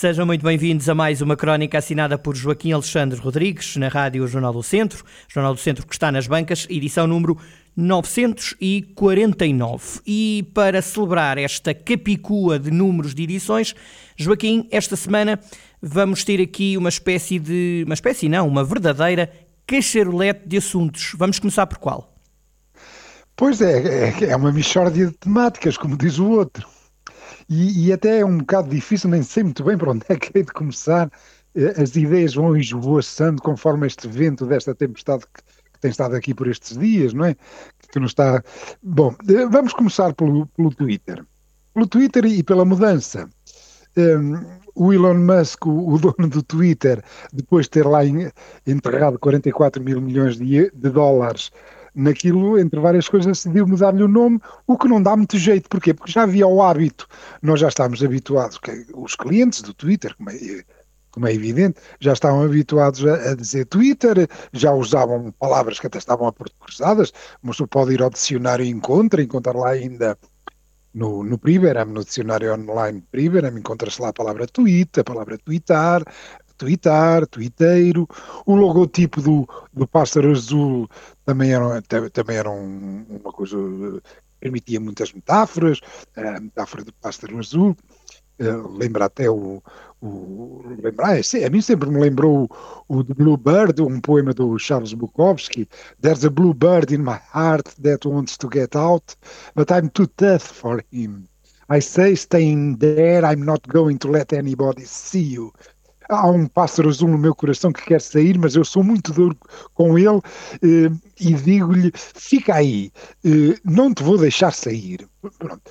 Sejam muito bem-vindos a mais uma crónica assinada por Joaquim Alexandre Rodrigues, na Rádio Jornal do Centro, Jornal do Centro que está nas bancas, edição número 949. E para celebrar esta capicua de números de edições, Joaquim, esta semana vamos ter aqui uma espécie de. uma espécie não, uma verdadeira cacharolete de assuntos. Vamos começar por qual? Pois é, é, é uma mixórdia de temáticas, como diz o outro. E, e, até é um bocado difícil, nem sei muito bem para onde é que hei de começar. Eh, as ideias vão esvoaçando conforme este vento desta tempestade que, que, tem estado aqui por estes dias, não é? Que não está. Bom, eh, vamos começar pelo, pelo Twitter. Pelo Twitter e pela mudança. Um, ehm, o Elon Musk, o, dono do Twitter, depois de ter lá enterrado 44 mil milhões de, de dólares naquilo, entre várias coisas, decidiu mudar-lhe o nome, o que não dá muito jeito. Porquê? Porque já havia o hábito, nós já estávamos habituados, os clientes do Twitter, como é, como é evidente, já estavam habituados a, a, dizer Twitter, já usavam palavras que até estavam aportuguesadas, mas tu pode ir ao dicionário e encontra, encontrar lá ainda no, no Priberam, no dicionário online Priberam, encontra-se lá a palavra tweet, a palavra twittar, tweetar, twitteiro, o logotipo do, do pássaro azul também era, também era um, uma coisa permitia muitas metáforas, a metáfora do pássaro azul, uh, lembra até o, o ah, a mim sempre me lembrou o, o Bluebird, um poema do Charles Bukowski, There's a bluebird in my heart that wants to get out, but I'm too tough for him. I say staying there, I'm not going to let anybody see you há um pássaro azul no meu coração que quer sair, mas eu sou muito duro com ele eh, e digo-lhe: fica aí, eh, não te vou deixar sair. Pronto.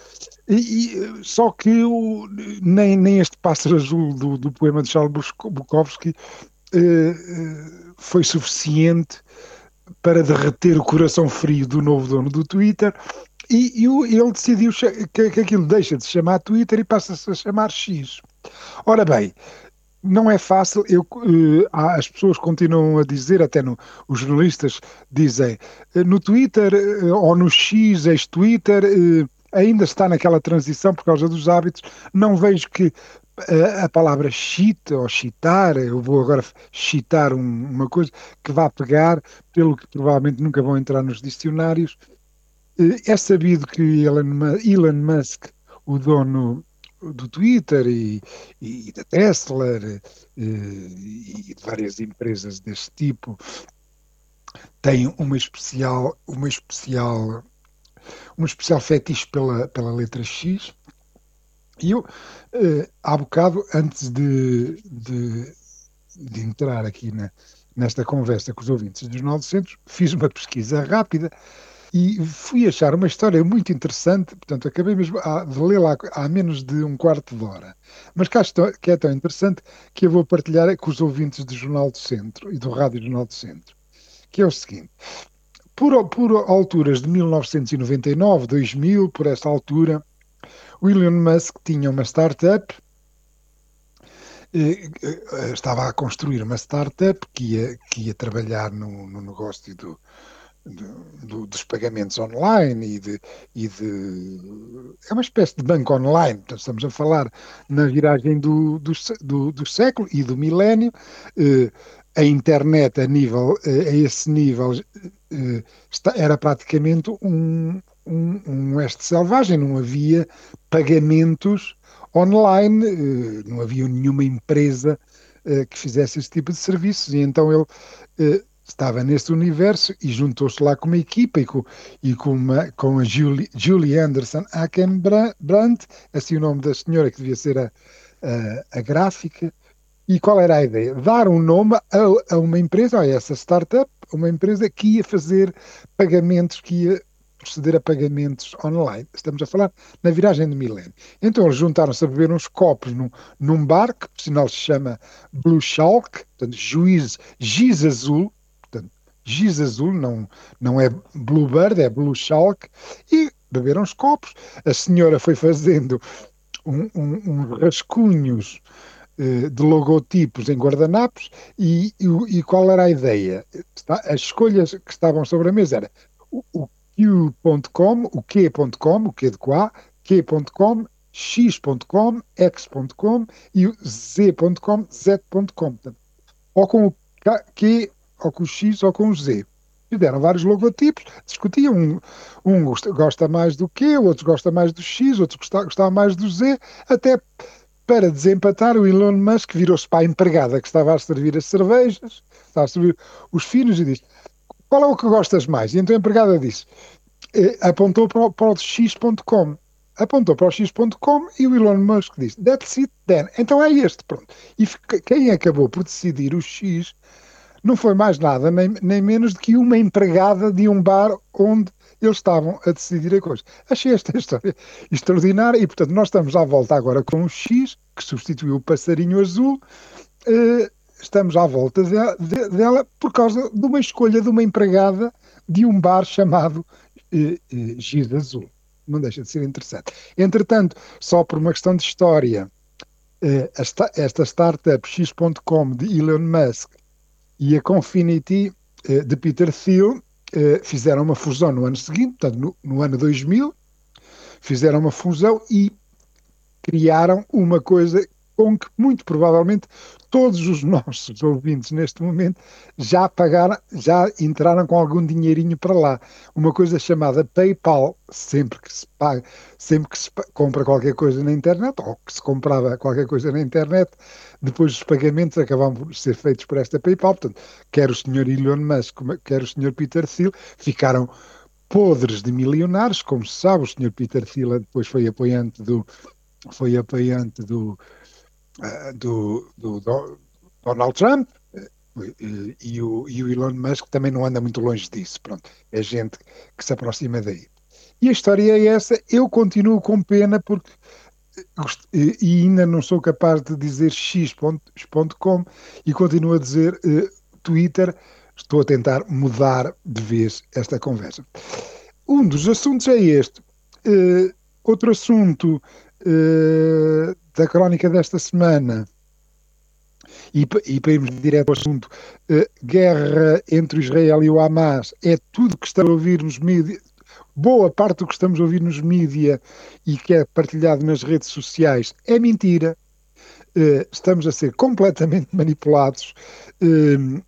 E, só que o, nem, nem este pássaro azul do, do poema de Charles Bukowski eh, eh, foi suficiente para derreter o coração frio do novo dono do Twitter. E, e ele decidiu que, que aquilo deixa de se chamar Twitter e passa-se a chamar X. Ora bem, não é fácil. Eu, uh, as pessoas continuam a dizer, até no, os jornalistas dizem, uh, no Twitter uh, ou no X, ex-Twitter, ainda está naquela transição por causa dos hábitos. Não vejo que a palavra cheat ou chitar, eu vou agora chitar um, uma coisa que vá pegar, pelo que provavelmente nunca vão entrar nos dicionários. É sabido que Elon, Elon Musk, o dono do Twitter e, e da Tesla e, e, de várias empresas deste tipo tem uma especial uma especial um especial fetiche pela, pela letra X. E eu eh, há bocado antes de, de, de entrar aqui na, nesta conversa com os ouvintes do Jornal do Centro fiz uma pesquisa rápida e fui achar uma história muito interessante, portanto, acabei mesmo de lê-la há menos de um quarto de hora, mas que é tão interessante que eu vou partilhar com os ouvintes do Jornal do Centro e do Rádio Jornal do Centro, que é o seguinte. Por, por alturas de 1999, 2000, por essa altura, o Elon Musk tinha uma startup eh, eh, estava a construir uma startup que ia, que ia trabalhar no, no negócio do, do, dos pagamentos online e de, e de, É uma espécie de banco online, portanto, estamos a falar na viragem do, do, do, século e do milénio. Eh, a internet a nível eh, a esse nível eh, está, era praticamente um, um, um oeste selvagem, não havia pagamentos online, não havia nenhuma empresa que fizesse esse tipo de serviços, e então ele estava nesse universo e juntou-se lá com uma equipa e com, e com, uma, com a Julie, Julie Anderson Ackenbrandt, assim o nome da senhora que devia ser a, a, a gráfica. E qual era a ideia? Dar um nome a, a, uma empresa, a essa startup, uma empresa que ia fazer pagamentos, que ia proceder a pagamentos online. Estamos a falar na viragem do milénio. Então eles juntaram-se a beber uns copos num, num bar, que por sinal se chama Blue Shark, portanto, juiz, giz azul, giz azul, não, não é Bluebird, é Blue Shark, e beberam os copos. A senhora foi fazendo uns um, um rascunhos uh, de logotipos em guardanapos e, e, e, qual era a ideia? As escolhas que estavam sobre a mesa era o, o Q.com, o Q.com, o Q de quá, Q.com, X.com, X.com e o Z.com, Z.com. Ou com o Q, ou com o X, ou com o Z. Fizeram vários logotipos, discutiam. Um, um gosta mais do Q, outros gosta mais do X, outros gosta, mais do Z, até para desempatar, o Elon Musk virou-se para a empregada que estava a servir as cervejas, estava a servir os finos e disse: Qual é o que gostas mais? E então a empregada disse: eh, apontou para o, para o X.com. Apontou para o X.com e o Elon Musk disse: That's it, then. Então é este, pronto. E quem acabou por decidir o X não foi mais nada, nem, nem menos do que uma empregada de um bar onde eles estavam a decidir a coisa. Achei esta história extraordinária e, portanto, nós estamos à volta agora com o X, que substituiu o passarinho azul. Uh, estamos à volta de, de, dela por causa de uma escolha de uma empregada de um bar chamado uh, Giz Azul. Não deixa de ser interessante. Entretanto, só por uma questão de história, esta, esta startup X.com de Elon Musk e a Confinity uh, de Peter Thiel uh, fizeram uma fusão no ano seguinte, portanto, no, no ano 2000, fizeram uma fusão e criaram uma coisa com que muito provavelmente todos os nossos ouvintes neste momento já pagaram, já entraram com algum dinheirinho para lá. Uma coisa chamada PayPal, sempre que se paga, sempre que se compra qualquer coisa na internet, ou que se comprava qualquer coisa na internet, depois os pagamentos acabam por ser feitos por esta PayPal. Portanto, quer o senhor Elon Musk, quer o senhor Peter Thiel, ficaram podres de milionários, como se sabe, o senhor Peter Thiel depois foi apoiante do foi apoiante do do, do, do, Donald Trump uh, e, o, e o Elon Musk também não anda muito longe disso. Pronto, é gente que se aproxima daí. E a história é essa. Eu continuo com pena porque e ainda não sou capaz de dizer x.com e continuo a dizer Twitter. Estou a tentar mudar de vez esta conversa. Um dos assuntos é este. Outro assunto uh, da crónica desta semana, e, e para irmos direto ao assunto, uh, guerra entre Israel e o Hamas. É tudo que está a ouvir nos mídias, boa parte do que estamos a ouvir nos mídias e que é partilhado nas redes sociais. É mentira. Uh, estamos a ser completamente manipulados. Uh,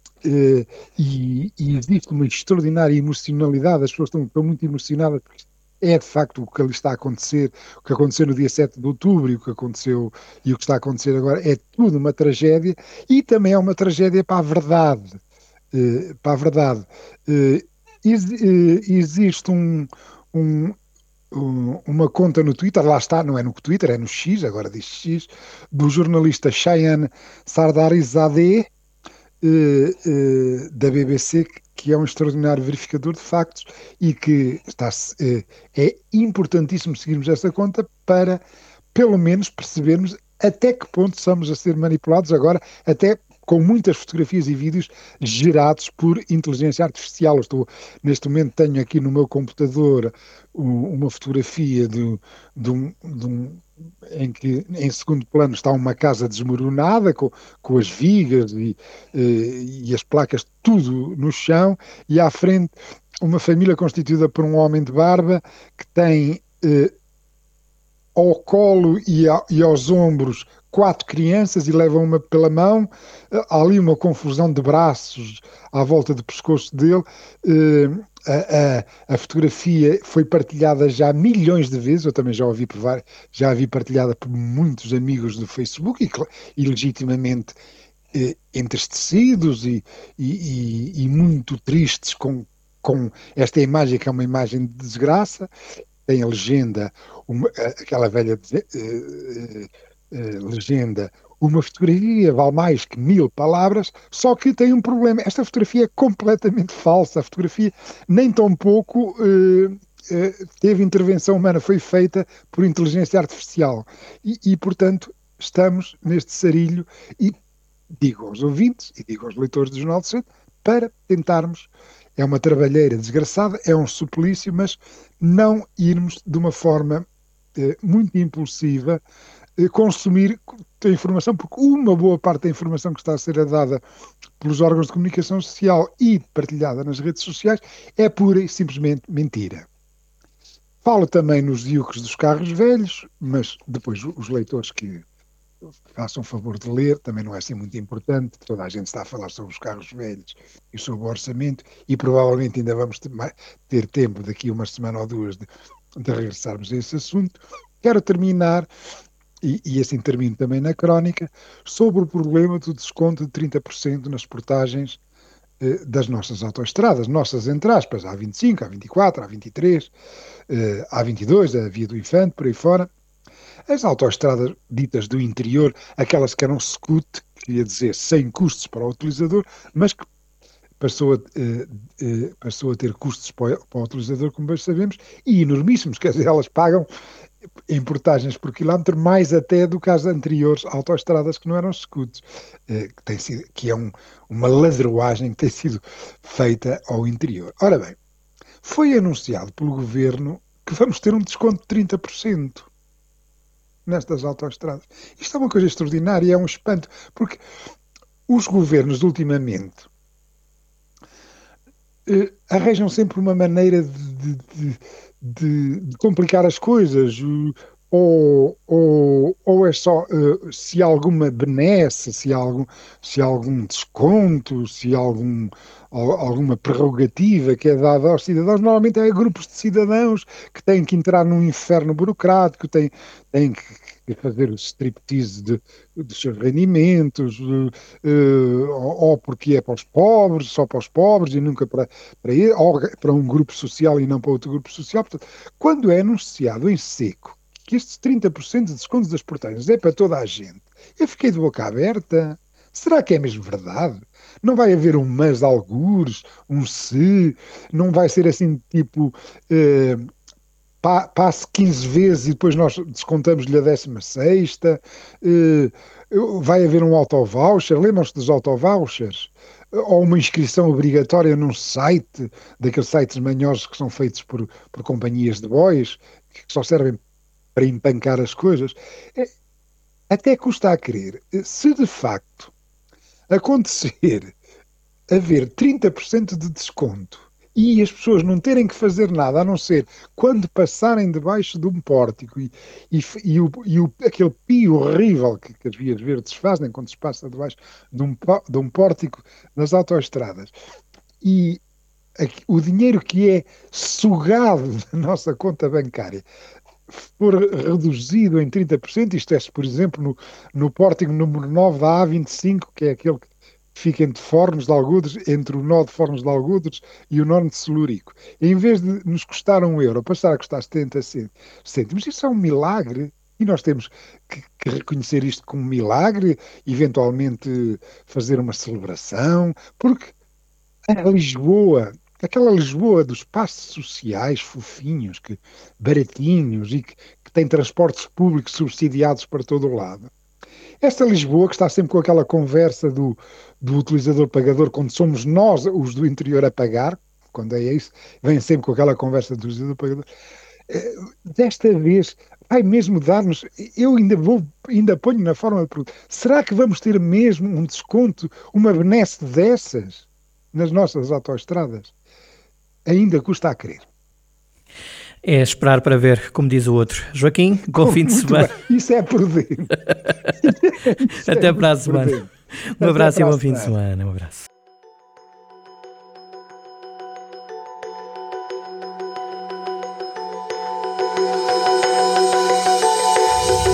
e, e, existe uma extraordinária emocionalidade, as pessoas estão, estão muito emocionadas porque é de facto o que ali está a acontecer, o que aconteceu no dia 7 de outubro e o que aconteceu e o que está a acontecer agora é tudo uma tragédia e também é uma tragédia para a verdade. Uh, para a verdade. Ex, uh, existe um, um, um, uma conta no Twitter, lá está, não é no Twitter, é no X, agora diz X, do jornalista Cheyenne Sardarizadeh, da BBC, que é um extraordinário verificador de factos e que está, eh, é importantíssimo seguirmos essa conta para, pelo menos, percebermos até que ponto estamos a ser manipulados agora, até com muitas fotografias e vídeos gerados por inteligência artificial. Eu estou, neste momento tenho aqui no meu computador uma fotografia de, de, um, de um em que em segundo plano está uma casa desmoronada com, com as vigas e, eh, e as placas tudo no chão e à frente uma família constituída por um homem de barba que tem eh, ao colo e, a, e, aos ombros quatro crianças e leva uma pela mão. Há ali uma confusão de braços à volta do pescoço dele. Eh, a, a, a, fotografia foi partilhada já milhões de vezes, eu também já ouvi já a vi partilhada por muitos amigos do Facebook e, e legitimamente eh, entristecidos e, e, e, muito tristes com, com esta imagem que é uma imagem de desgraça. Tem a legenda, uma, aquela velha eh, eh, eh, legenda uma fotografia vale mais que mil palavras, só que tem um problema. Esta fotografia é completamente falsa. A fotografia, nem tão pouco. Uh, uh, teve intervenção humana, foi feita por inteligência artificial. E, e, portanto, estamos neste sarilho. E digo aos ouvintes e digo aos leitores do Jornal de Centro, para tentarmos. É uma trabalheira desgraçada, é um suplício, mas não irmos de uma forma eh, muito impulsiva eh, consumir a informação, porque uma boa parte da informação que está a ser dada pelos órgãos de comunicação social e partilhada nas redes sociais é pura e simplesmente mentira. Falo também nos diucos dos carros velhos, mas depois os leitores que façam favor de ler, também não é assim muito importante, toda a gente está a falar sobre os carros velhos e sobre o orçamento, e provavelmente ainda vamos ter tempo daqui uma semana ou duas de, de regressarmos a esse assunto. Quero terminar e, e, assim termino também na crónica, sobre o problema do desconto de 30% nas portagens eh, das nossas autoestradas, nossas entre aspas, A25, A24, A23, eh, A22, a Via do Infante, por aí fora. As autoestradas ditas do interior, aquelas que eram scoot, queria dizer sem custos para o utilizador, mas que passou a, eh, eh, passou a ter custos para, para o utilizador, como bem sabemos, e enormíssimos, quer dizer, elas pagam em portagens por quilómetro, mais até do que as anteriores autoestradas que não eram escudos, eh, que, tem sido, que é um, uma ladroagem que tem sido feita ao interior. Ora bem, foi anunciado pelo governo que vamos ter um desconto de 30% nestas autoestradas. Isto é uma coisa extraordinária, é um espanto, porque os governos ultimamente eh, arranjam sempre uma maneira de, de, de, de complicar as coisas. Ou, ou, ou é só uh, se há alguma benesse, se há algum, se há algum desconto, se há algum, alguma prerrogativa que é dada aos cidadãos, normalmente é grupos de cidadãos que têm que entrar num inferno burocrático, têm, têm que, fazer o striptease de, dos seus rendimentos, uh, ou, porque é para os pobres, só para os pobres e nunca para, para, ele, ou para um grupo social e não para outro grupo social. Portanto, quando é anunciado em seco que estes 30% de descontos das portagens é para toda a gente, eu fiquei de boca aberta. Será que é mesmo verdade? Não vai haver um mas de algures, um se, não vai ser assim tipo. Uh, passe 15 vezes e depois nós descontamos-lhe a 16. Uh, vai haver um auto-voucher, lembram-se dos auto-vouchers? Ou uma inscrição obrigatória num site, daqueles sites manhosos que são feitos por, por companhias de boys, que só servem para empancar as coisas. É, até custa a crer, se de facto acontecer haver 30% de desconto e as pessoas não terem que fazer nada a não ser quando passarem debaixo de um pórtico e, e, e, o, e o, aquele pio horrível que, que, as vias verdes fazem quando se passa debaixo de um, de um pórtico nas autoestradas e o dinheiro que é sugado da nossa conta bancária for reduzido em 30%, isto é, por exemplo, no, no pórtico número 9 da A25, que é aquele que fica entre Fornos de Algudes, entre o nó de Fornos de Algudes e o nó de Celurico. Em vez de nos custar um euro, passar a custar 70 cêntimos, isso é um milagre. E nós temos que, que, reconhecer isto como milagre, eventualmente fazer uma celebração, porque a Lisboa, aquela Lisboa dos passos sociais fofinhos, que, baratinhos e que, que tem transportes públicos subsidiados para todo o lado, esta Lisboa, que está sempre com aquela conversa do, do utilizador-pagador, quando somos nós, os do interior, a pagar, quando é isso, vem sempre com aquela conversa do utilizador-pagador. Eh, desta vez, vai mesmo dar-nos. Eu ainda vou, ainda ponho na forma de pergunta: será que vamos ter mesmo um desconto, uma benesse dessas nas nossas autoestradas? Ainda custa a crer. É esperar para ver, como diz o outro. Joaquim, bom fim de semana. Bem. Isso é prudente. Até é para a semana. Um abraço e bom fim de semana. Um abraço.